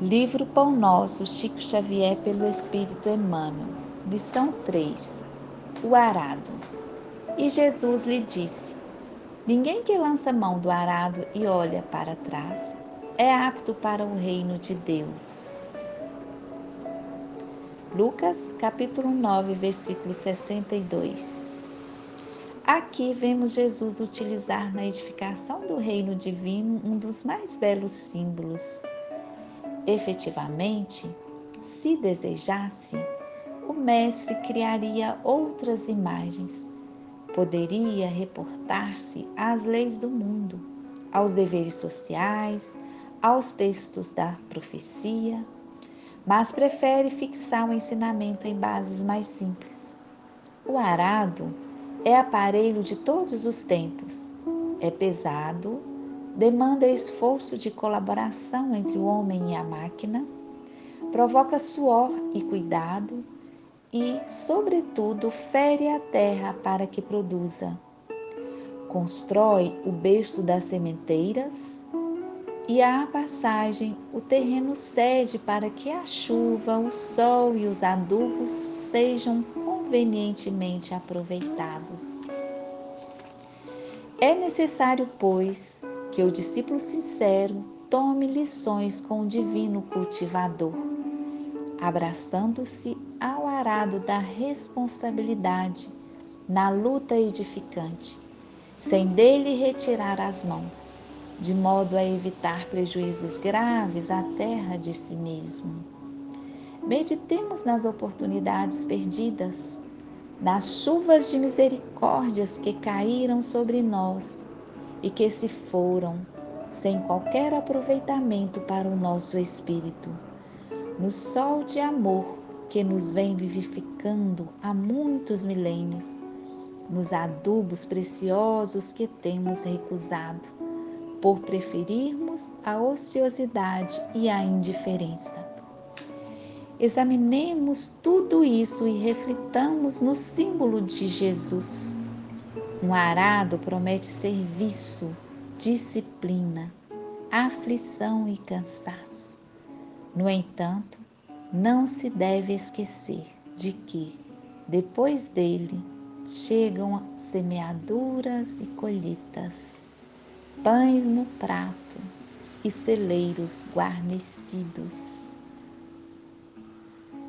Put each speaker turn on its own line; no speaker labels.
Livro Pão Nosso, Chico Xavier, pelo Espírito Emmanuel. Lição 3. O arado. E Jesus lhe disse: Ninguém que lança mão do arado e olha para trás é apto para o reino de Deus. Lucas, capítulo 9, versículo 62. Aqui vemos Jesus utilizar na edificação do reino divino um dos mais belos símbolos Efetivamente, se desejasse, o mestre criaria outras imagens. Poderia reportar-se às leis do mundo, aos deveres sociais, aos textos da profecia, mas prefere fixar o ensinamento em bases mais simples. O arado é aparelho de todos os tempos. É pesado, demanda esforço de colaboração entre o homem e a máquina, provoca suor e cuidado e, sobretudo, fere a terra para que produza. Constrói o berço das sementeiras e, à passagem, o terreno cede para que a chuva, o sol e os adubos sejam convenientemente aproveitados. É necessário, pois, que o discípulo sincero tome lições com o divino cultivador, abraçando-se ao arado da responsabilidade na luta edificante, sem dele retirar as mãos, de modo a evitar prejuízos graves à terra de si mesmo. Meditemos nas oportunidades perdidas, nas chuvas de misericórdias que caíram sobre nós e que se foram sem qualquer aproveitamento para o nosso espírito. No sol de amor que nos vem vivificando há muitos milênios, nos adubos preciosos que temos recusado, por preferirmos a ociosidade e a indiferença. Examinemos tudo isso e reflitamos no símbolo de Jesus um arado promete serviço, disciplina, aflição e cansaço. No entanto, não se deve esquecer de que, depois dele, chegam semeaduras e colheitas, pães no prato e celeiros guarnecidos.